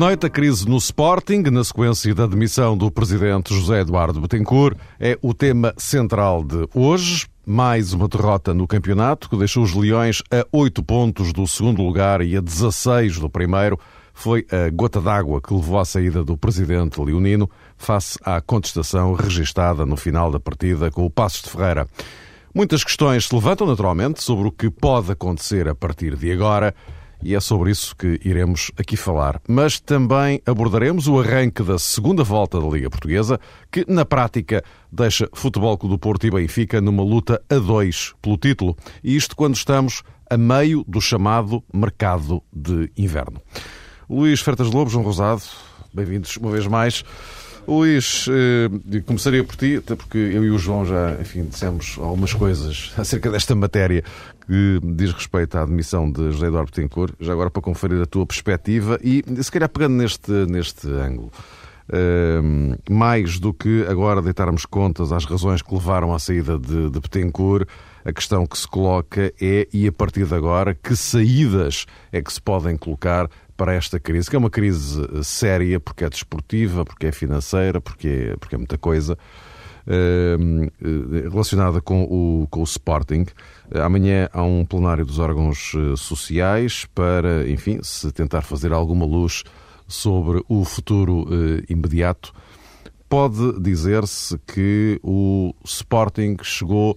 Noite. A crise no Sporting, na sequência da demissão do presidente José Eduardo Betancourt, é o tema central de hoje. Mais uma derrota no campeonato que deixou os Leões a 8 pontos do segundo lugar e a 16 do primeiro. Foi a gota d'água que levou à saída do presidente leonino face à contestação registada no final da partida com o Passos de Ferreira. Muitas questões se levantam naturalmente sobre o que pode acontecer a partir de agora e é sobre isso que iremos aqui falar. Mas também abordaremos o arranque da segunda volta da Liga Portuguesa, que na prática deixa Futebol Clube do Porto e Benfica numa luta a dois pelo título. E isto quando estamos a meio do chamado mercado de inverno. Luís Fertas Lobo, João Rosado, bem-vindos uma vez mais. Luís, eh, começaria por ti, até porque eu e o João já, enfim, dissemos algumas coisas acerca desta matéria que diz respeito à admissão de José Eduardo Betancourt, já agora para conferir a tua perspectiva e, se calhar, pegando neste, neste ângulo. Uh, mais do que agora deitarmos contas às razões que levaram à saída de, de Betancourt, a questão que se coloca é, e a partir de agora, que saídas é que se podem colocar para esta crise, que é uma crise séria, porque é desportiva, porque é financeira, porque é, porque é muita coisa. Ehm, eh, relacionada com o, com o Sporting. Amanhã há um plenário dos órgãos eh, sociais para, enfim, se tentar fazer alguma luz sobre o futuro eh, imediato. Pode dizer-se que o Sporting chegou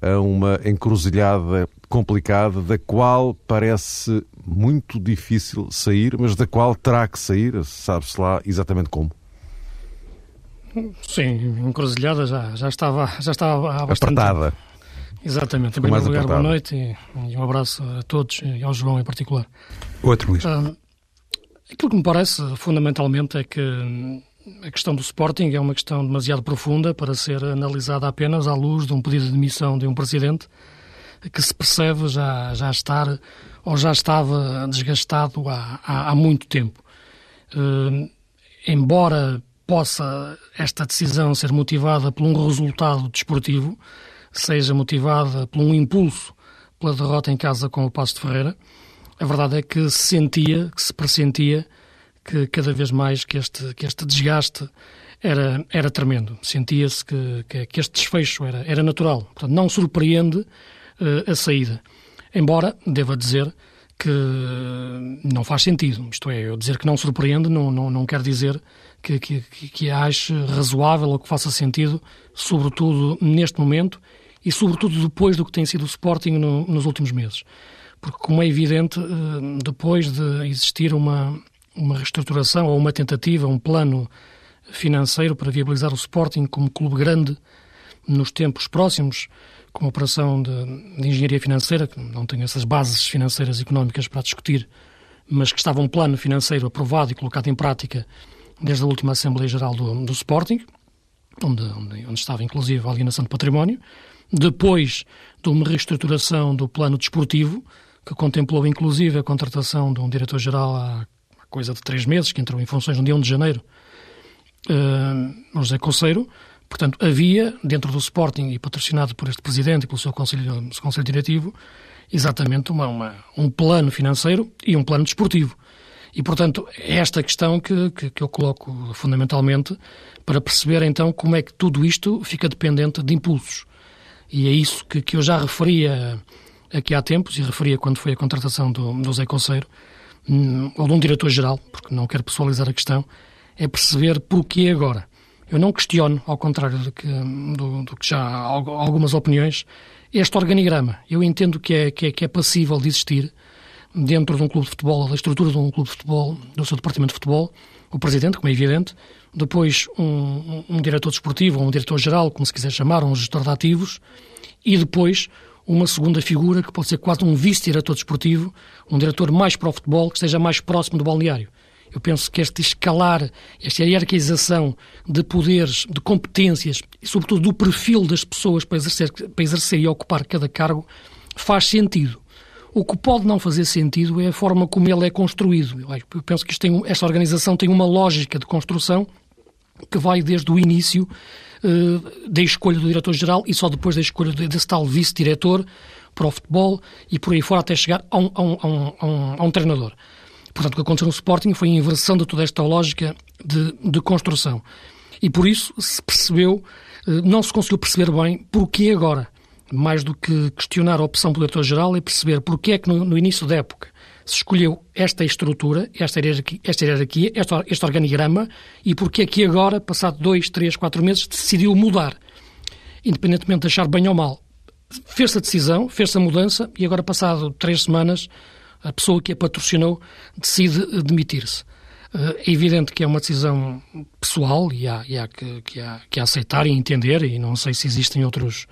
a uma encruzilhada complicada, da qual parece muito difícil sair, mas da qual terá que sair, sabe-se lá exatamente como. Sim, encruzilhada já, já estava, já estava há bastante Apertada. Exatamente. Em primeiro lugar, boa noite e, e, um abraço a todos e ao João em particular. Outro, Luís. Uh, aquilo que me parece, fundamentalmente, é que hum, a questão do Sporting é uma questão demasiado profunda para ser analisada apenas à luz de um pedido de demissão de um presidente que se percebe já, já estar ou já estava desgastado há, há, há muito tempo. Uh, embora possa esta decisão ser motivada por um resultado desportivo, seja motivada por um impulso pela derrota em casa com o Passo de Ferreira, a verdade é que se sentia, que se pressentia que cada vez mais que este, que este desgaste era, era tremendo. Sentia-se que, que, este desfecho era, era natural. Portanto, não surpreende uh, a saída. Embora, deva dizer, que não faz sentido. Isto é, eu dizer que não surpreende não, não, não quer dizer que, que, que ache razoável ou que faça sentido, sobretudo neste momento e sobretudo depois do que tem sido o Sporting no, nos últimos meses. Porque, como é evidente, eh, depois de existir uma, uma reestruturação ou uma tentativa, um plano financeiro para viabilizar o Sporting como clube grande nos tempos próximos, com a operação de, de, engenharia financeira, que não tem essas bases financeiras e económicas para discutir, mas que estava um plano financeiro aprovado e colocado em prática desde a última Assembleia Geral do, do Sporting, onde, onde, onde, estava inclusive a alienação de património, depois de uma reestruturação do plano desportivo, que contemplou inclusive a contratação de um diretor-geral há coisa de três meses, que entrou em funções no dia 1 de janeiro, uh, José Conceiro, Portanto, havia, dentro do Sporting e patrocinado por este presidente e pelo seu conselho, seu conselho diretivo, exatamente uma, uma, um plano financeiro e um plano desportivo. E, portanto, é esta questão que, que, que, eu coloco fundamentalmente para perceber então como é que tudo isto fica dependente de impulsos. E é isso que, que eu já referia aqui há tempos, e referia quando foi a contratação do, do Zé Conceiro, hum, ou de um diretor-geral, porque não quero pessoalizar a questão, é perceber porquê agora. Eu não questiono, ao contrário do que, do, do que já há algumas opiniões, este organigrama. Eu entendo que é, que é, que é passível de existir dentro de um clube de futebol, da estrutura de um clube de futebol, do seu departamento de futebol, o presidente, como é evidente, depois um, um, diretor desportivo, ou um diretor-geral, como se quiser chamar, um gestor de ativos, e depois uma segunda figura que pode ser quase um vice-diretor desportivo, um diretor mais para o futebol, que esteja mais próximo do balneário. Eu penso que este escalar, esta hierarquização de poderes, de competências e, sobretudo, do perfil das pessoas para exercer, para exercer e ocupar cada cargo faz sentido. O que pode não fazer sentido é a forma como ele é construído. Eu penso que tem, esta organização tem uma lógica de construção que vai desde o início uh, da escolha do diretor-geral e só depois da escolha desse tal vice-diretor para o futebol e por aí fora até chegar a um, a um, a um, a um treinador. Portanto, o que aconteceu no Sporting foi a inversão de toda esta lógica de, de construção. E por isso se percebeu, eh, não se conseguiu perceber bem porquê agora. Mais do que questionar a opção pelo diretor-geral, é perceber porquê é que no, no, início da época se escolheu esta estrutura, esta hierarquia, esta, hierarquia, esta, este organigrama, e porquê é que agora, passado dois, três, quatro meses, decidiu mudar. Independentemente de achar bem ou mal. Fez-se a decisão, fez-se a mudança, e agora, passado três semanas, a pessoa que a patrocinou decide demitir-se. Eh, é evidente que é uma decisão pessoal e há, e há que, que, há, que aceitar e entender, e não sei se existem outros,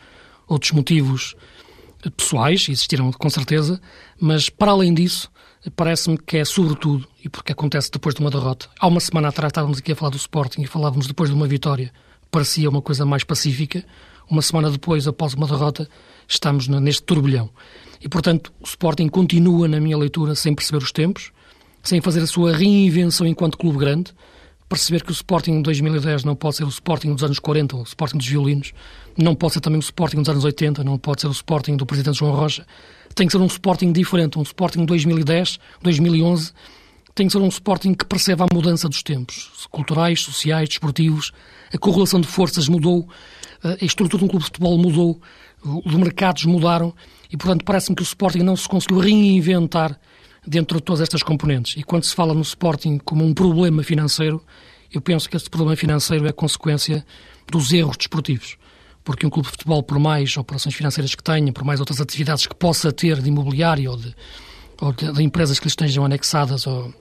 outros motivos pessoais, existiram com certeza, mas para além disso, parece-me que é sobretudo, e porque acontece depois de uma derrota. Há uma semana atrás estávamos aqui a falar do Sporting e falávamos depois de uma vitória, parecia uma coisa mais pacífica. Uma semana depois, após uma derrota, estamos neste turbilhão. E, portanto, o Sporting continua, na minha leitura, sem perceber os tempos, sem fazer a sua reinvenção enquanto clube grande, perceber que o Sporting de 2010 não pode ser o Sporting dos anos 40, o Sporting dos violinos, não pode ser também o Sporting dos anos 80, não pode ser o Sporting do Presidente João Rocha. Tem que ser um Sporting diferente, um Sporting de 2010, 2011, tem que ser um Sporting que perceba a mudança dos tempos, culturais, sociais, desportivos, a correlação de forças mudou, a estrutura de um clube de futebol mudou, os mercados mudaram e, portanto, parece-me que o Sporting não se conseguiu reinventar dentro de todas estas componentes. E quando se fala no Sporting como um problema financeiro, eu penso que esse problema financeiro é consequência dos erros desportivos. Porque um clube de futebol, por mais operações financeiras que tenha, por mais outras atividades que possa ter de imobiliário ou de, ou de, de empresas que lhe estejam anexadas ou,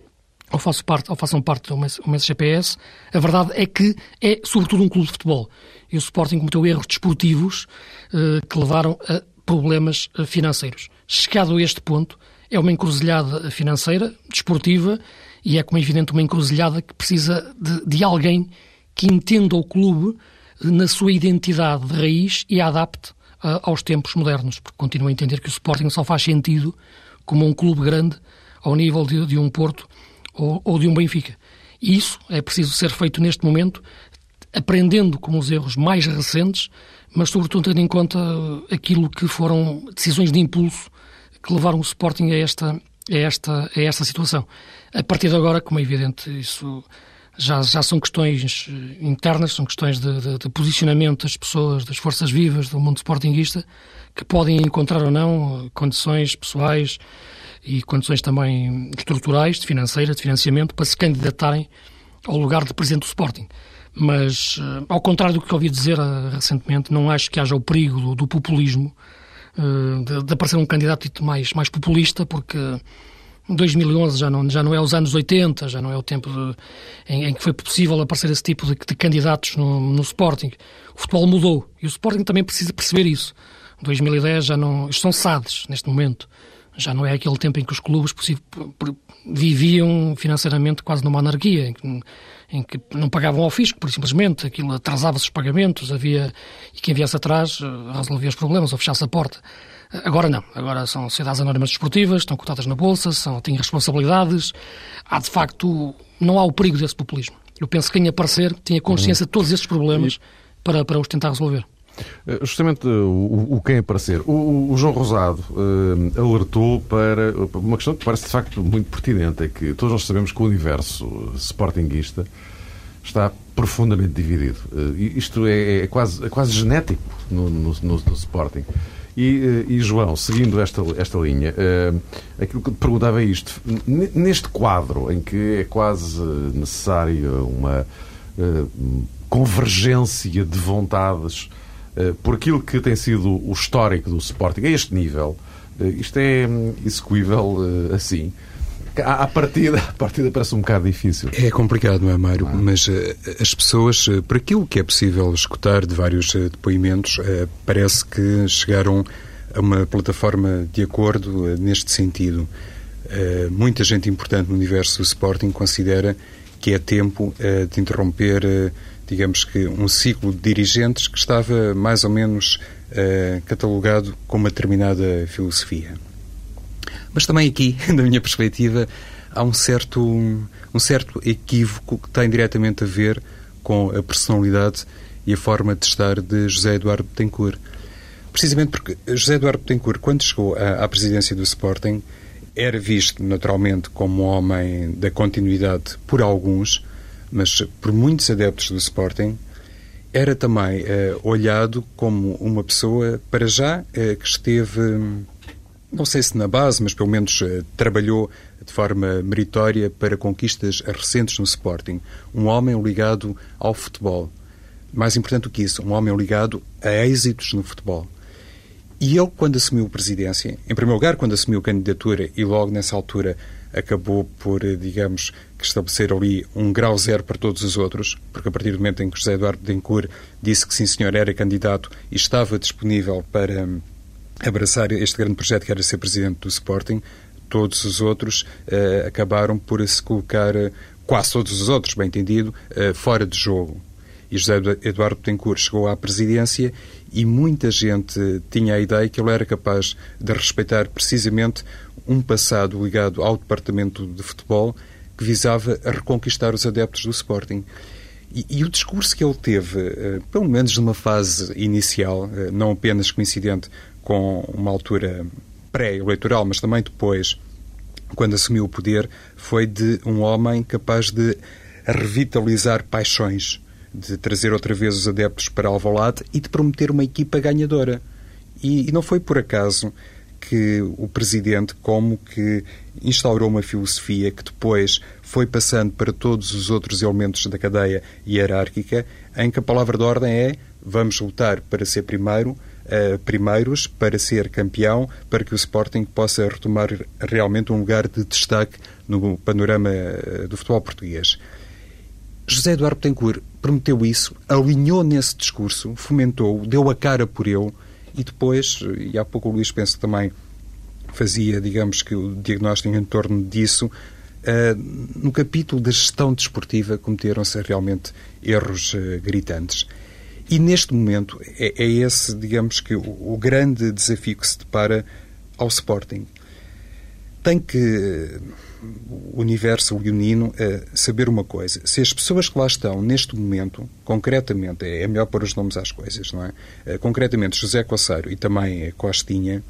ou, façam parte, ou façam parte do MSGPS, a verdade é que é sobretudo um clube de futebol. E o Sporting cometeu erros desportivos eh, que levaram a problemas eh, financeiros. Chegado a este ponto, é uma encruzilhada financeira, desportiva, e é, como é evidente, uma encruzilhada que precisa de, de alguém que entenda o clube na sua identidade de raiz e a adapte uh, aos tempos modernos, porque continuo a entender que o Sporting só faz sentido como um clube grande ao nível de, de um Porto ou, ou, de um Benfica. E isso é preciso ser feito neste momento, aprendendo com os erros mais recentes, mas sobretudo tendo em conta aquilo que foram decisões de impulso que levaram o Sporting a esta, a esta, a esta situação. A partir de agora, como é evidente, isso já, já são questões eh, internas, são questões de, de, de, posicionamento das pessoas, das forças vivas do mundo sportinguista, que podem encontrar ou não eh, condições pessoais e condições também estruturais, de financeira, de financiamento, para se candidatarem ao lugar de presidente do Sporting. Mas, eh, ao contrário do que ouvi dizer recentemente, não acho que haja o perigo do, do populismo de, de, aparecer um candidato mais, mais populista, porque 2011 já não, já não é os anos 80, já não é o tempo de, em, em, que foi possível aparecer esse tipo de, de candidatos no, no, Sporting. O futebol mudou e o Sporting também precisa perceber isso. 2010 já não. Isto são SADs neste momento. Já não é aquele tempo em que os clubes viviam financeiramente quase numa anarquia, em que, em que não pagavam ao fisco, por simplesmente, aquilo atrasava-se os pagamentos, havia, e quem viesse atrás eh, resolvia os problemas ou fechasse a porta. Agora não, agora são sociedades anónimas desportivas, estão cotadas na Bolsa, são, têm responsabilidades, há de facto, não há o perigo desse populismo. Eu penso que quem aparecer tinha consciência de todos esses problemas para, para os tentar resolver. Eh, justamente o, o quem aparecer. O, o João Rosado uh, alertou para uma questão que parece de facto muito pertinente: é que todos nós sabemos que o universo sportinguista está profundamente dividido. Uh, isto é, é, quase, é quase genético no, no, no, no Sporting. E, e, João, seguindo esta, esta linha, uh, aquilo que perguntava é isto: neste quadro em que é quase necessária uma convergência de vontades eh, por aquilo que tem sido o histórico do Sporting a este nível, eh, isto é hum, execuível eh, assim. À partida, a partida parece um bocado difícil. É complicado, não é, Mário? Ah. Mas as pessoas, por aquilo que é possível escutar de vários depoimentos, parece que chegaram a uma plataforma de acordo neste sentido. Muita gente importante no universo do Sporting considera que é tempo de interromper digamos que, um ciclo de dirigentes que estava mais ou menos uh, catalogado com uma determinada filosofia. Mas também aqui, da minha perspectiva, há um certo, um certo equívoco que tem diretamente a ver com a personalidade e a forma de estar de José Eduardo Betancourt. Precisamente porque José Eduardo Betancourt, quando chegou à, à presidência do Sporting, era visto naturalmente como um homem da continuidade por alguns, mas por muitos adeptos do Sporting, era também uh, olhado como uma pessoa, para já, uh, que esteve, não sei se na base, mas pelo menos uh, trabalhou de forma meritória para conquistas recentes no Sporting. Um homem ligado ao futebol. Mais importante do que isso, um homem ligado a êxitos no futebol. E ele, quando assumiu a presidência, em primeiro lugar, quando assumiu a candidatura e logo nessa altura acabou por, digamos, estabelecer ali um grau zero para todos os outros, porque a partir do momento em que José Eduardo Betancourt disse que sim senhor era candidato e estava disponível para hum, abraçar este grande projeto que era ser presidente do Sporting, todos os outros uh, acabaram por se colocar, uh, quase todos os outros, bem entendido, uh, fora de jogo. E José Eduardo Betancourt chegou à presidência e muita gente tinha a ideia que ele era capaz de respeitar precisamente um passado ligado ao departamento de futebol que visava a reconquistar os adeptos do Sporting. E, e, o discurso que ele teve, uh, pelo menos numa fase inicial, uh, não apenas coincidente com uma altura pré-eleitoral, mas também depois, quando assumiu o poder, foi de um homem capaz de revitalizar paixões, de trazer outra vez os adeptos para Alvalade e de prometer uma equipa ganhadora. E, e não foi por acaso que o presidente como que instaurou uma filosofia que depois foi passando para todos os outros elementos da cadeia hierárquica, em que a palavra de ordem é vamos lutar para ser primeiro, uh, primeiros, para ser campeão, para que o Sporting possa retomar realmente um lugar de destaque no panorama uh, do futebol português. José Eduardo Betancourt prometeu isso, alinhou nesse discurso, fomentou, deu a cara por ele e depois, e há pouco o Luís penso também fazia, digamos que o diagnóstico em torno disso, uh, no capítulo da gestão desportiva cometeram-se realmente erros uh, gritantes. E neste momento é, é, esse, digamos que, o, o grande desafio que se depara ao Sporting. Tem que o universo leonino uh, saber uma coisa. Se as pessoas que lá estão neste momento, concretamente, é, é melhor pôr os nomes às coisas, não é? Uh, concretamente José Coceiro e também Costinha,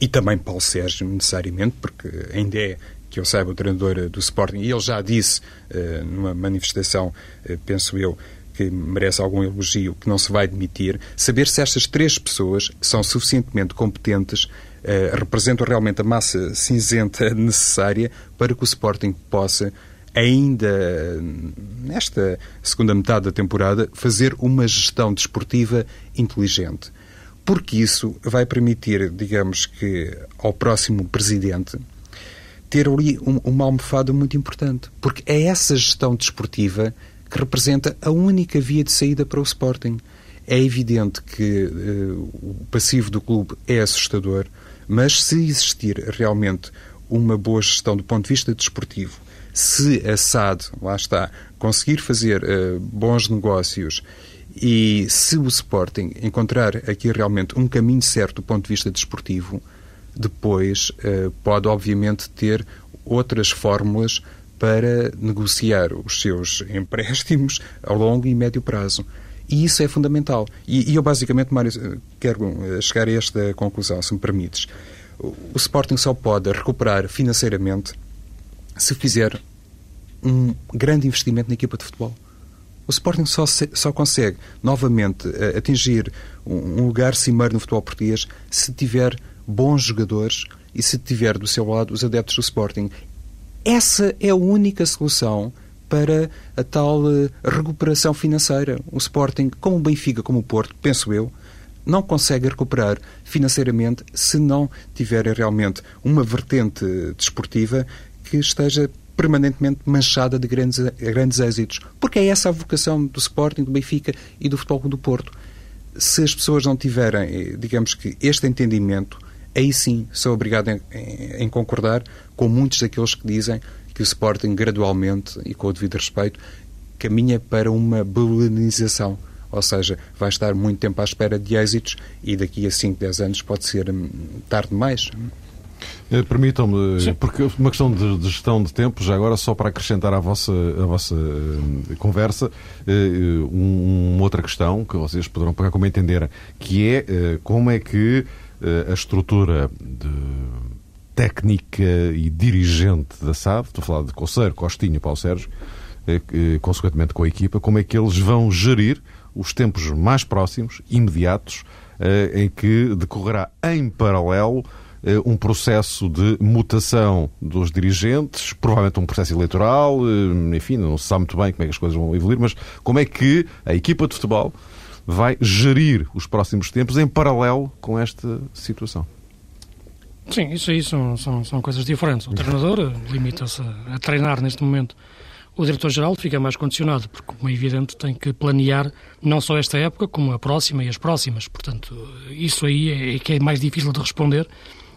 e também Paulo Sérgio, necessariamente, porque ainda é que eu saiba o treinador do Sporting, e ele já disse numa manifestação, penso eu, que merece algum elogio, que não se vai demitir, saber se estas três pessoas são suficientemente competentes representam realmente a massa cinzenta necessária para que o Sporting possa, ainda nesta segunda metade da temporada, fazer uma gestão desportiva inteligente. Porque isso vai permitir, digamos que, ao próximo presidente ter ali um, uma almofada muito importante. Porque é essa gestão desportiva que representa a única via de saída para o Sporting. É evidente que uh, o passivo do clube é assustador. Mas se existir realmente uma boa gestão do ponto de vista desportivo, se a SAD, lá está, conseguir fazer uh, bons negócios e se o Sporting encontrar aqui realmente um caminho certo do ponto de vista desportivo, depois uh, pode obviamente ter outras fórmulas para negociar os seus empréstimos a longo e médio prazo. E isso é fundamental. E, e eu, basicamente, Mário, quero eh, chegar a esta conclusão, se me permites. O, Sporting só pode recuperar financeiramente se fizer um grande investimento na equipa de futebol. O Sporting só, só consegue novamente uh, atingir um, lugar cimeiro no futebol português se tiver bons jogadores e se tiver do seu lado os adeptos do Sporting. Essa é a única solução para a tal uh, recuperação financeira. O Sporting, como o Benfica, como o Porto, penso eu, não consegue recuperar financeiramente se não tiver realmente uma vertente desportiva que esteja permanentemente manchada de grandes, grandes êxitos. Porque é essa a vocação do Sporting, do Benfica e do Futebol do Porto. Se as pessoas não tiverem, eh, digamos que, este entendimento, aí sim sou obrigado em, em, em concordar com muitos daqueles que dizem que o Sporting gradualmente e com o devido respeito caminha para uma balonização. Ou seja, vai estar muito tempo à espera de êxitos e daqui a 5, 10 anos pode ser hum, tarde demais. Eh, permitam-me, porque uma questão de, gestão de tempo, já agora, só para acrescentar à vossa, à vossa uh, conversa, um, uma outra questão que vocês poderão pegar como entender, que é uh, como é que a estrutura de técnica e dirigente da SAD, estou a falar de Conceiro, Costinha, Paulo Sérgio, consequentemente com a equipa, como é que eles vão gerir os tempos mais próximos, imediatos, em que decorrerá em paralelo eh, um processo de mutação dos dirigentes, provavelmente um processo eleitoral, eh, enfim, não se sabe muito bem como é que as coisas vão evoluir, mas como é que a equipa de futebol vai gerir os próximos tempos em paralelo com esta situação? Sim, isso aí são, são, são coisas diferentes. O treinador limita-se a treinar neste momento. O diretor-geral fica mais condicionado, porque, como é evidente, tem que planear não só esta época, como a próxima e as próximas. Portanto, isso aí é, é que é mais difícil de responder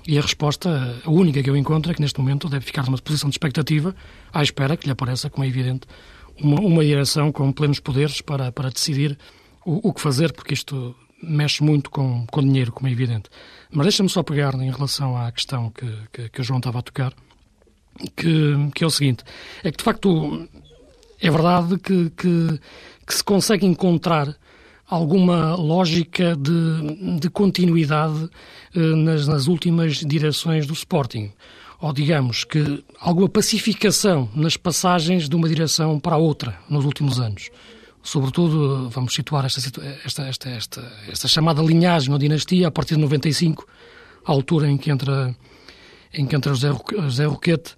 e a resposta, a única que eu encontro, é que neste momento deve ficar numa posição de expectativa, à espera que lhe apareça, como é evidente, uma, uma direção com plenos poderes para, para decidir o, o que fazer, porque isto mexe muito com, com dinheiro, como é evidente. Mas deixa-me só pegar em relação à questão que, que, que, o João estava a tocar, que, que é o seguinte: é que de facto é verdade que, que, que se consegue encontrar alguma lógica de, de continuidade eh, nas, nas últimas direções do Sporting. Ou digamos que alguma pacificação nas passagens de uma direção para a outra nos últimos anos. Sobretudo, vamos situar esta, esta, esta, esta, esta chamada linhagem ou dinastia a partir de 95, a altura em que entra, em que entra José, José Roquete,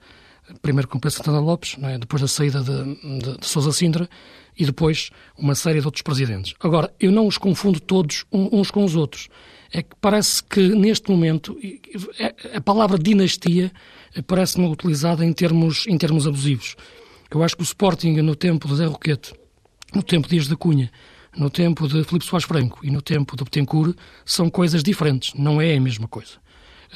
primeiro com Pedro Santana Lopes, é? depois da saída de, de, de Sousa Sintra, e depois uma série de outros presidentes. Agora, eu não os confundo todos uns com os outros. É que parece que neste momento a palavra dinastia parece-me utilizada em termos, em termos abusivos. Eu acho que o Sporting, no tempo de Zé Roquete, no tempo de Dias da Cunha, no tempo de Filipe Soares Franco e no tempo de Betancourt, são coisas diferentes, não é a mesma coisa.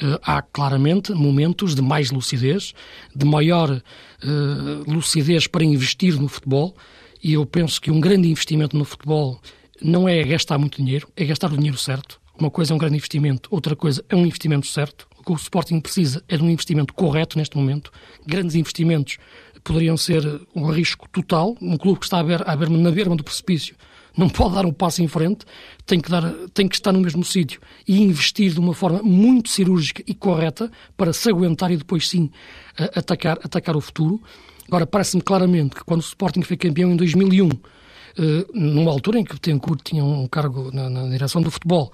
Uh, há claramente momentos de mais lucidez, de maior uh, lucidez para investir no futebol, e eu penso que um grande investimento no futebol não é gastar muito dinheiro, é gastar o dinheiro certo. Uma coisa é um grande investimento, outra coisa é um investimento certo. Que o Sporting precisa é de um investimento correto neste momento. Grandes investimentos poderiam ser um risco total. Um clube que está à berma, na berma do precipício não pode dar um passo em frente, tem que, dar, tem que estar no mesmo sítio e investir de uma forma muito cirúrgica e correta para se aguentar e depois sim atacar, atacar o futuro. Agora, parece-me claramente que quando o Sporting foi campeão em 2001, uh, eh, numa altura em que o Tencourt tinha um cargo na, na direção do futebol,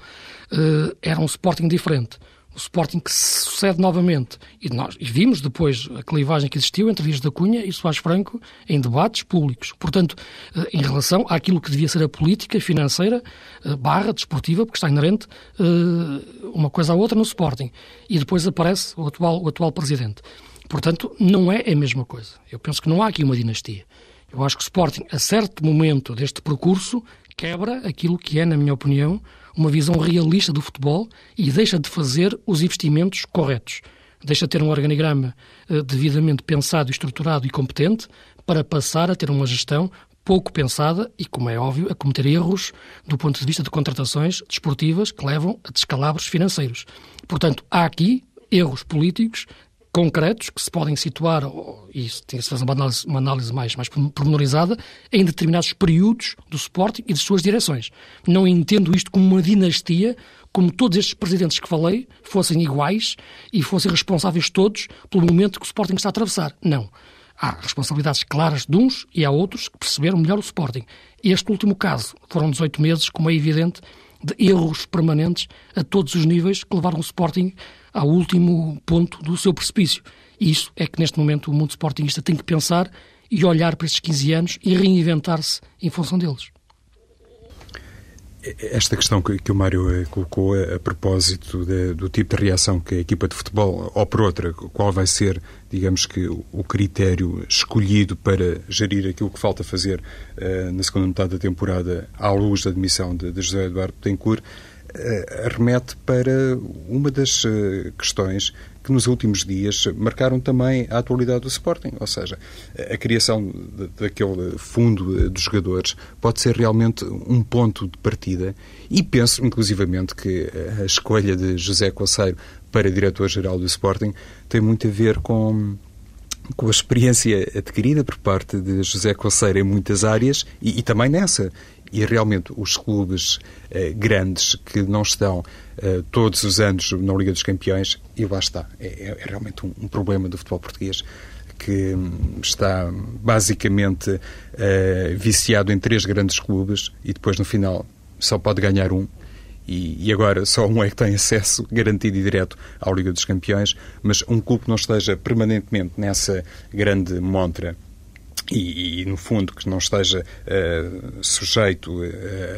uh, era um Sporting diferente. O Sporting que sucede novamente. E nós e vimos depois a clivagem que existiu entre Dias da Cunha e Soares Franco em debates públicos. Portanto, uh, em relação àquilo que devia ser a política financeira barra desportiva, porque está inerente uma coisa à outra no Sporting. E depois aparece o atual, o atual presidente. Portanto, não é a mesma coisa. Eu penso que não há aqui uma dinastia. Eu acho que o Sporting, a certo momento deste percurso, quebra aquilo que é, na minha opinião, uma visão realista do futebol e deixa de fazer os investimentos corretos. Deixa de ter um organigrama uh, devidamente pensado, estruturado e competente para passar a ter uma gestão pouco pensada e, como é óbvio, a cometer erros do ponto de vista de contratações desportivas que levam a descalabros financeiros. Portanto, há aqui erros políticos concretos que se podem situar, e isso tem que se fazer uma análise, uma análise mais, mais pormenorizada, em determinados períodos do Sporting e de suas direções. Não entendo isto como uma dinastia, como todos estes presidentes que falei fossem iguais e fossem responsáveis todos pelo momento que o Sporting está a atravessar. Não. Há responsabilidades claras de uns e há outros que perceberam melhor o Sporting. Este último caso foram 18 meses, como é evidente, de erros permanentes a todos os níveis que levaram o Sporting ao último ponto do seu precipício. E isso é que neste momento o mundo sportingista tem que pensar e olhar para estes 15 anos e reinventar-se em função deles. Esta questão que, o Mário eh, colocou a, propósito de, do tipo de reação que a equipa de futebol, ou por outra, qual vai ser, digamos que, o critério escolhido para gerir aquilo que falta fazer uh, na segunda metade da temporada à luz da admissão de, de José Eduardo Tencourt, uh, remete para uma das uh, questões que nos últimos dias marcaram também a atualidade do Sporting. Ou seja, a criação daquele fundo de jogadores pode ser realmente um ponto de partida e penso, inclusivamente, que a escolha de José Coceiro para diretor-geral do Sporting tem muito a ver com com a experiência adquirida por parte de José Coceiro em muitas áreas e, e também nessa. E realmente os clubes eh, grandes que não estão eh, todos os anos na Liga dos Campeões, e lá está, é, é, é realmente um, um, problema do futebol português que hum, está basicamente eh, viciado em três grandes clubes e depois no final só pode ganhar um. E, e, agora só um é que tem acesso garantido e direto à Liga dos Campeões, mas um clube que não esteja permanentemente nessa grande montra e, no fundo, que não esteja uh, sujeito uh,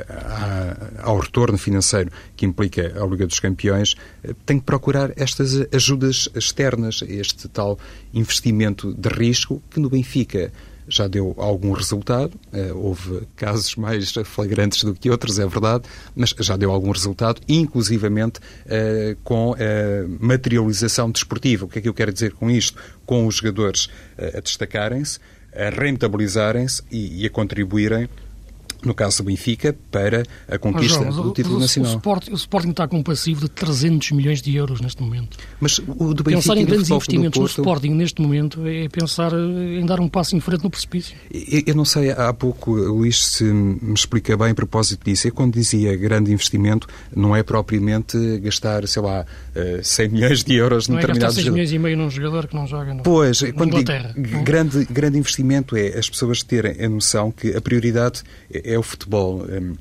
a, ao retorno financeiro que implica a Liga dos Campeões, uh, tem que procurar estas ajudas externas, este tal investimento de risco que no Benfica já deu algum resultado. houve casos mais flagrantes do que outros, é verdade, mas já deu algum resultado, inclusivamente com a materialização desportiva. O que é que eu quero dizer com isto? Com os jogadores a destacarem-se, a rentabilizarem-se e, e a contribuírem no caso do Benfica, para a conquista João, do título o, nacional. O Sporting, o Sporting, está com um passivo de 300 milhões de euros neste momento. Mas o do Benfica Pensar em grandes investimentos Porto... no Sporting neste momento é pensar em dar um passo em frente no precipício. Eu, eu não sei, há pouco, Luís, se me explica bem a propósito disso. Eu, quando dizia grande investimento, não é propriamente gastar, sei lá, 100 eh, milhões de euros determinados... Não é gastar 6 milhões e meio num jogador que não joga no, pois, quando Inglaterra. Digo, grande, grande investimento é as pessoas terem a noção que a prioridade é o futebol. Hum,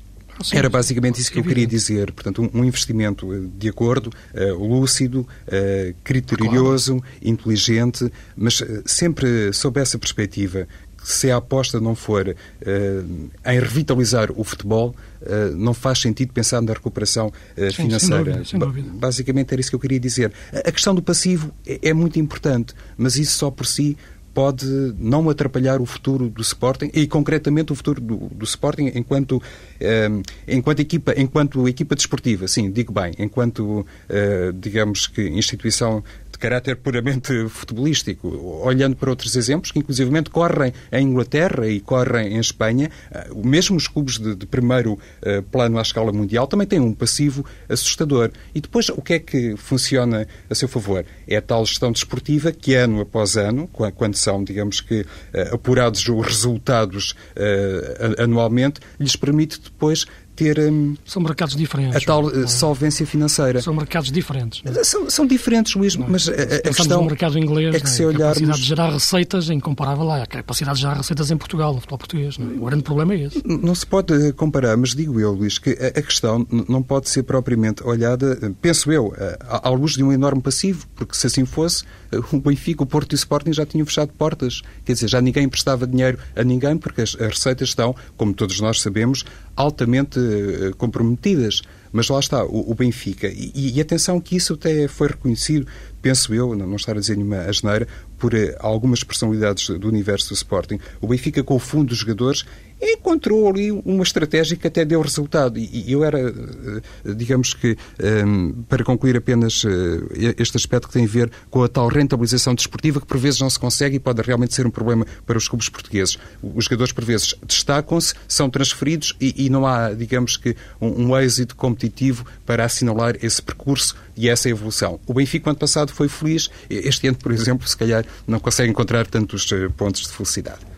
era basicamente isso que eu queria dizer. Portanto, um, investimento eh, de acordo, uh, lúcido, criterioso, inteligente, mas sempre sob essa perspectiva se a aposta não for em revitalizar o futebol, não faz sentido pensar na recuperação uh, Sim, financeira. Sem dúvida, sem dúvida. Basicamente era isso que eu queria dizer. A, a questão do passivo é, é, muito importante, mas isso só por si pode não atrapalhar o futuro do Sporting e concretamente o futuro do, do Sporting enquanto enquanto equipa enquanto equipa desportiva. Sim digo bem enquanto digamos que instituição de caráter puramente futebolístico, olhando para outros exemplos que inclusivamente correm em Inglaterra e correm em Espanha, eh, mesmo os clubes de, de primeiro eh, plano à escala mundial também têm um passivo assustador. E depois, o que é que funciona a seu favor? É a tal gestão desportiva que ano após ano, quando são, digamos que, eh, apurados os resultados anualmente, lhes permite depois ter um, são mercados diferentes a tal uh, solvência financeira são mercados diferentes é? são, são, diferentes Luís não. mas a, a questão no mercado inglês é que se olharmos... a capacidade de gerar receitas é incomparável lá a capacidade de gerar receitas em Portugal no futebol português não? É? o grande problema é esse não se pode eh, comparar mas digo eu Luís que a, a questão não pode ser propriamente olhada eh, penso eu à, à luz de um enorme passivo porque se assim fosse o Benfica, o Porto e o Sporting já tinham fechado portas. Quer dizer, já ninguém emprestava dinheiro a ninguém porque as, as receitas estão, como todos nós sabemos, altamente uh, comprometidas. Mas lá está, o, o Benfica. E, e, atenção que isso até foi reconhecido, penso eu, não, não estar a dizer nenhuma asneira, por uh, algumas personalidades do universo do Sporting. O Benfica, com o fundo dos jogadores, encontrou ali uma estratégia que até deu resultado. E eu era, eh, digamos que, ehm, para concluir apenas eh, este aspecto que tem a ver com a tal rentabilização desportiva que por vezes não se consegue e pode realmente ser um problema para os clubes portugueses. Os jogadores por vezes destacam-se, são transferidos e, e, não há, digamos que, um, um êxito competitivo para assinalar esse percurso e essa evolução. O Benfica, ano passado, foi feliz. Este ano, por exemplo, se calhar não consegue encontrar tantos eh, pontos de felicidade.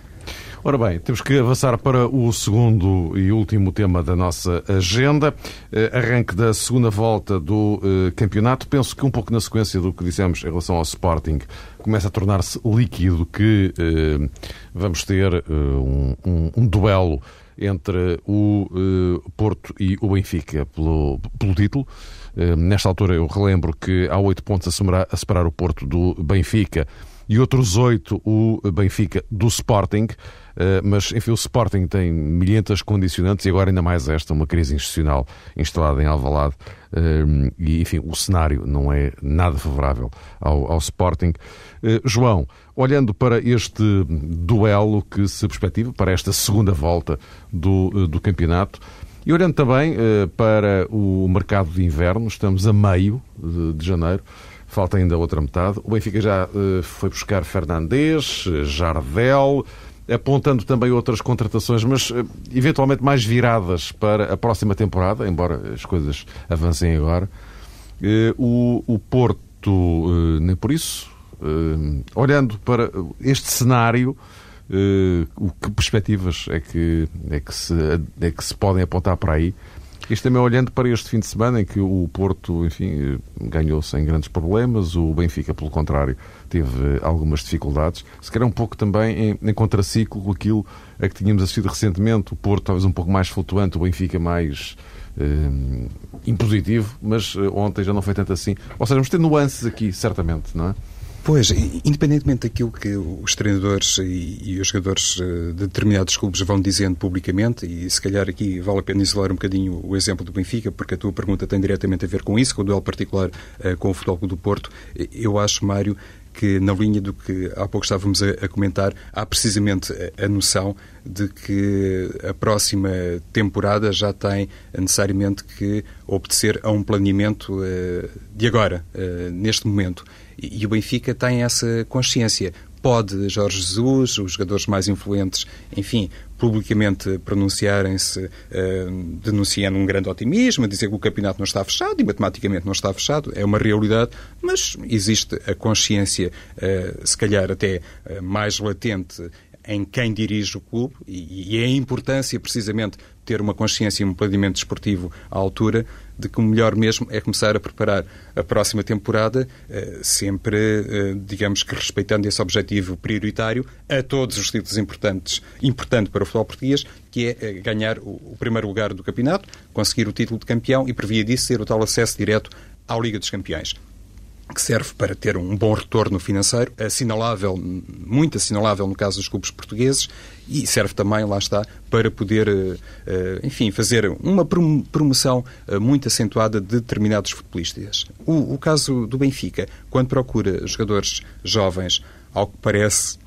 Ora bem, temos que avançar para o segundo e último tema da nossa agenda. Eh, arranque da segunda volta do eh, campeonato. Penso que um pouco na sequência do que dissemos em relação ao Sporting, começa a tornar-se líquido que eh, vamos ter um, um, um duelo entre o Porto e o Benfica pelo, pelo título. Nesta altura, eu relembro que há oito pontos a separar, a separar o Porto do Benfica e outros oito o Benfica do Sporting. Eh, mas, enfim, o Sporting tem milhentas condicionantes e agora ainda mais esta, uma crise institucional instalada em Alvalade. Eh, e, enfim, o cenário não é nada favorável ao, ao Sporting. Eh, João, olhando para este duelo que se perspectiva, para esta segunda volta do, do campeonato, e olhando também para o mercado de inverno, estamos a meio de, janeiro, falta ainda outra metade. O Benfica já foi buscar Fernandes, Jardel, apontando também outras contratações, mas eh, eventualmente mais viradas para a próxima temporada, embora as coisas avancem agora. Eh, o, o Porto, eh, nem por isso, olhando para este cenário, Uh, que perspectivas é que, é, que se, é que se podem apontar para aí? Isto também olhando para este fim de semana em que o Porto, enfim, ganhou sem grandes problemas, o Benfica, pelo contrário, teve algumas dificuldades. Se calhar um pouco também em, em contraciclo com aquilo a que tínhamos assistido recentemente, o Porto talvez um pouco mais flutuante, o Benfica mais eh, impositivo, mas eh, ontem já não foi tanto assim. Ou seja, vamos ter nuances aqui, certamente, não é? Pois, independentemente daquilo que os treinadores e, e, os jogadores eh, de determinados clubes vão dizendo publicamente, e se calhar aqui vale a pena isolar um bocadinho o exemplo do Benfica, porque a tua pergunta tem diretamente a ver com isso, com o duelo particular uh, com o Futebol do Porto, eu acho, Mário, que na linha do que há pouco estávamos a, a comentar, há precisamente a, a, noção de que a próxima temporada já tem necessariamente que obedecer a um planeamento uh, de agora, uh, neste momento. E, o Benfica tem essa consciência. Pode Jorge Jesus, os jogadores mais influentes, enfim, publicamente pronunciarem-se uh, denunciando um grande otimismo, dizer que o campeonato não está fechado e matematicamente não está fechado, é uma realidade, mas existe a consciência, uh, se calhar até uh, mais latente em quem dirige o clube e, e a importância precisamente ter uma consciência e um planeamento desportivo à altura de que o melhor mesmo é começar a preparar a próxima temporada, eh, sempre, eh, digamos que respeitando esse objetivo prioritário a todos os títulos importantes, importante para o futebol português, que é eh, ganhar o primeiro lugar do campeonato, conseguir o título de campeão e, por via disso, ter o tal acesso direto à Liga dos Campeões que serve para ter um bom retorno financeiro, assinalável, muito assinalável no caso dos clubes portugueses, e serve também, lá está, para poder, eh, eh, enfim, fazer uma promoção eh, muito acentuada de determinados futebolistas. O, o caso do Benfica, quando procura jogadores jovens, ao que parece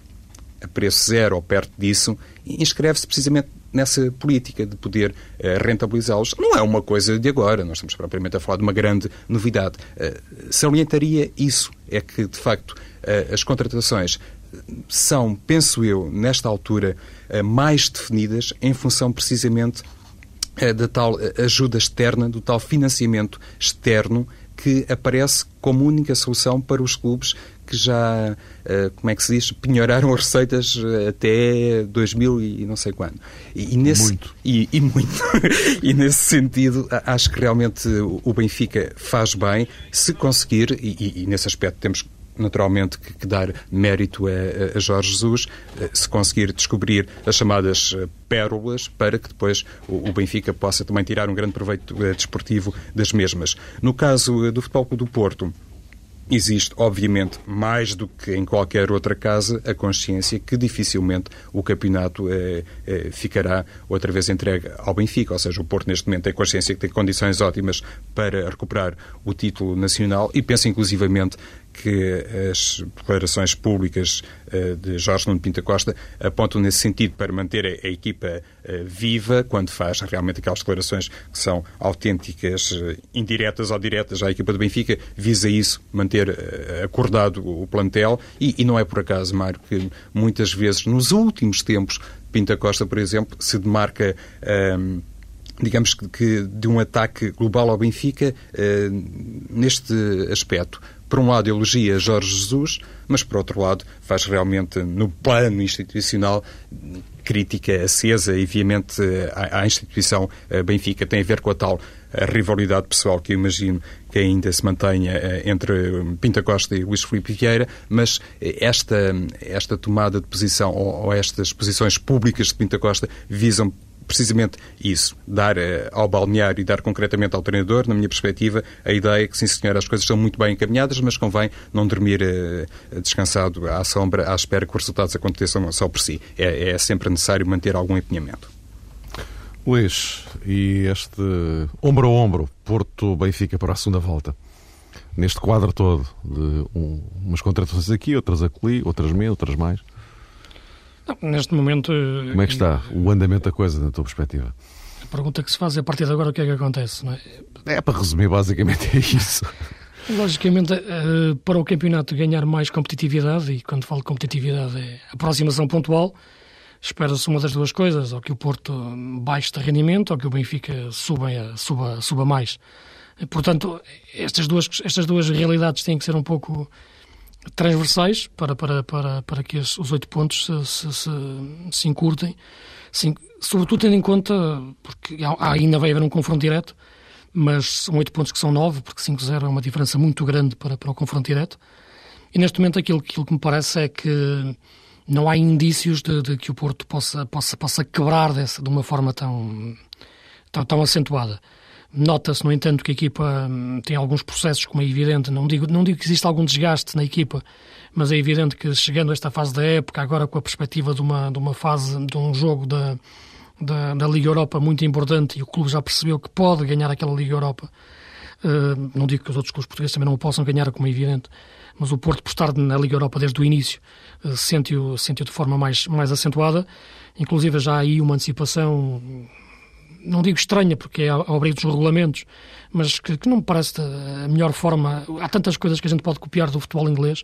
a preço zero ou perto disso, inscreve-se precisamente nessa política de poder uh, rentabilizá-los. Não é uma coisa de agora, nós estamos propriamente a falar de uma grande novidade. Uh, salientaria isso, é que, de facto, uh, as contratações são, penso eu, nesta altura, mais definidas em função precisamente da tal ajuda externa, do tal financiamento externo que aparece como única solução para os clubes que já, eh, como é que se diz, penhoraram as receitas eh, até 2000 e não sei quando. E, e nesse, muito. E, e muito. e nesse sentido, acho que realmente o Benfica faz bem se conseguir, e, e nesse aspecto temos naturalmente que, que, dar mérito a, a, Jorge Jesus, eh, se conseguir descobrir as chamadas pérolas para que depois o, o Benfica possa também tirar um grande proveito desportivo das mesmas. No caso do Futebol do Porto, Existe, obviamente, mais do que em qualquer outra casa, a consciência que dificilmente o campeonato eh, eh, ficará outra vez entregue ao Benfica. Ou seja, o Porto, neste momento, tem consciência que tem condições ótimas para recuperar o título nacional e pensa, inclusivamente, que as declarações públicas uh, de Jorge Nuno Pinta Costa apontam nesse sentido para manter a, equipa uh, viva, quando faz realmente aquelas declarações que são autênticas, uh, indiretas ou diretas à equipa do Benfica, visa isso, manter acordado o plantel. E, e, não é por acaso, Mário, que muitas vezes, nos últimos tempos, Pinta Costa, por exemplo, se demarca. Ehm, digamos que, de um ataque global ao Benfica neste aspecto por um lado, elogia Jorge Jesus, mas, por outro lado, faz realmente, no plano institucional, crítica acesa e veemente à, à instituição eh, Benfica. Tem a ver com a tal a rivalidade pessoal que eu imagino que ainda se mantenha eh, entre Pinta Costa e Luís Filipe Vieira, mas esta, esta tomada de posição ou, ou estas posições públicas de Pinta Costa visam precisamente isso, dar uh, ao balneário e dar concretamente ao treinador, na minha perspectiva, a ideia que, sim senhor, as coisas estão muito bem encaminhadas, mas convém não dormir uh, descansado à sombra, à espera que os resultados aconteçam só por si. É, é sempre necessário manter algum empenhamento. Luís, e este ombro a ombro, Porto-Benfica para a segunda volta? Neste quadro todo, de um, umas contratações aqui, outras acolhi, outras menos, outras mais? Não, neste momento. Como é que está o andamento da coisa, na tua perspectiva? A pergunta que se faz é a partir de agora o que é que acontece, não é? É, para resumir, basicamente é isso. Logicamente, eh, para o campeonato ganhar mais competitividade, e quando falo de competitividade é aproximação pontual, espera-se uma das duas coisas, ou que o Porto baixe de rendimento, ou que o Benfica suba, suba, suba mais. Portanto, estas duas, estas duas realidades têm que ser um pouco transversais para, para, para, para que os oito pontos se, se, se, se encurtem, sobretudo tendo em conta, porque ainda vai haver um confronto direto, mas são oito pontos que são nove, porque 5-0 é uma diferença muito grande para, para o confronto direto. E neste momento aquilo, aquilo que me parece é que não há indícios de, de que o Porto possa, possa, possa quebrar dessa, de uma forma tão, tão, tão acentuada. Nota-se, no entanto, que a equipa hum, tem alguns processos, como é evidente. Não digo, não digo que existe algum desgaste na equipa, mas é evidente que chegando a esta fase da época, agora com a perspectiva de uma, de uma fase, de um jogo da, da, da Liga Europa muito importante e o clube já percebeu que pode ganhar aquela Liga Europa. Uh, não digo que os outros clubes portugueses também não o possam ganhar, como é evidente, mas o Porto, por estar na Liga Europa desde o início, uh, sente-o sente de forma mais, mais acentuada. Inclusive já há aí uma antecipação não digo estranha, porque é ao abrir dos regulamentos, mas que, que, não me parece a melhor forma. Há tantas coisas que a gente pode copiar do futebol inglês,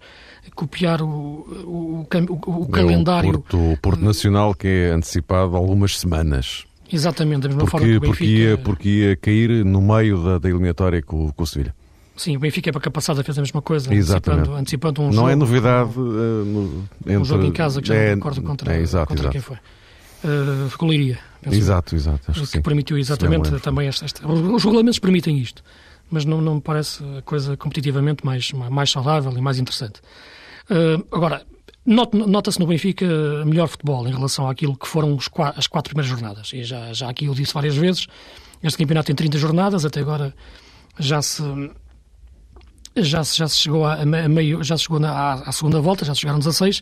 copiar o, o, o, o é calendário. O Porto, o Porto Nacional que é antecipado algumas semanas. Exatamente, da mesma porque, forma que o Benfica... Porque ia, porque ia cair no meio da, da eliminatória com, com o Sevilha. Sim, o Benfica, para a passada, fez a mesma coisa, antecipando, antecipando um não jogo. Não é novidade. Uh, no, entre... Um jogo em casa, que já é, não recordo contra, é, exato, contra exato. quem foi. Uh. Exato, exato. Acho que, que permitiu exatamente também esta, esta, Os regulamentos permitem isto, mas não, não me parece a coisa competitivamente mais, mais saudável e mais interessante. Uh, agora, nota-se no Benfica melhor futebol em relação àquilo que foram as quatro primeiras jornadas. E já, já aqui eu disse várias vezes, este campeonato tem 30 jornadas, até agora já se já se, já se chegou a, a meio, já chegou na, à, à, segunda volta, já se chegaram 16,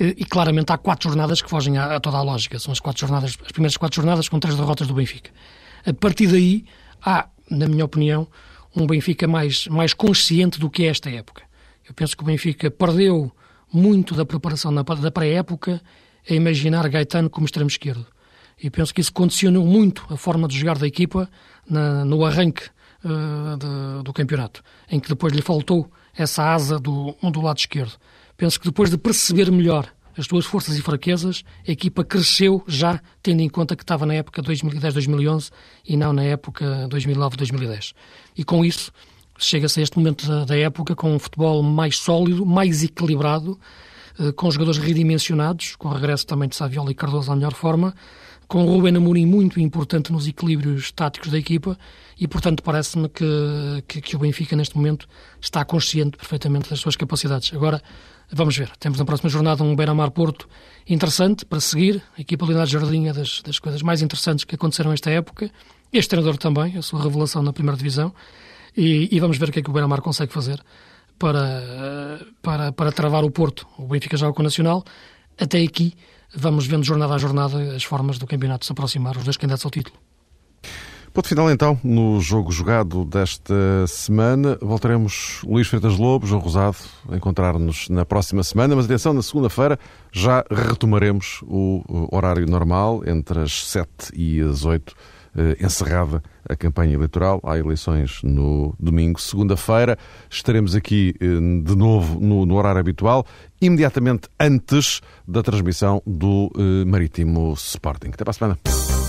eh, e claramente há quatro jornadas que fogem a, a, toda a lógica. São as quatro jornadas, as primeiras quatro jornadas com três derrotas do Benfica. A partir daí, há, na minha opinião, um Benfica mais, mais consciente do que é esta época. Eu penso que o Benfica perdeu muito da preparação na, da pré-época a imaginar Gaetano como extremo esquerdo. E penso que isso condicionou muito a forma de jogar da equipa na, no arranque uh, de, do campeonato, em que depois lhe faltou essa asa do, do lado esquerdo. Penso que depois de perceber melhor as suas forças e fraquezas, a equipa cresceu já tendo em conta que estava na época 2010-2011 e não na época 2009-2010. E com isso, chega-se a este momento da, da, época com um futebol mais sólido, mais equilibrado, eh, com jogadores redimensionados, com o regresso também de Saviola e Cardoso à melhor forma, com o Ruben Amorim muito importante nos equilíbrios táticos da equipa e, portanto, parece-me que, que, que, o Benfica, neste momento, está consciente perfeitamente das suas capacidades. Agora, vamos ver. Temos na próxima jornada um Beira-Mar Porto interessante para seguir. A equipa Leonardo Jardim é das, das coisas mais interessantes que aconteceram esta época. Este treinador também, a sua revelação na primeira divisão. E, e vamos ver o que é que o Beira-Mar consegue fazer para, para, para travar o Porto. O Benfica joga com o Nacional. Até aqui, vamos vendo jornada a jornada as formas do campeonato se aproximar, os dois candidatos ao título. Ponto final então, no jogo jogado desta semana. Voltaremos Luís Freitas Lobo, João Rosado, a encontrar-nos na próxima semana, mas atenção, na segunda-feira já retomaremos o horário normal, entre as 7 e as 8, eh, encerrada a campanha eleitoral. Há eleições no domingo. Segunda-feira estaremos aqui eh, de novo no, no, horário habitual, imediatamente antes da transmissão do eh, Marítimo Sporting. Até para a semana.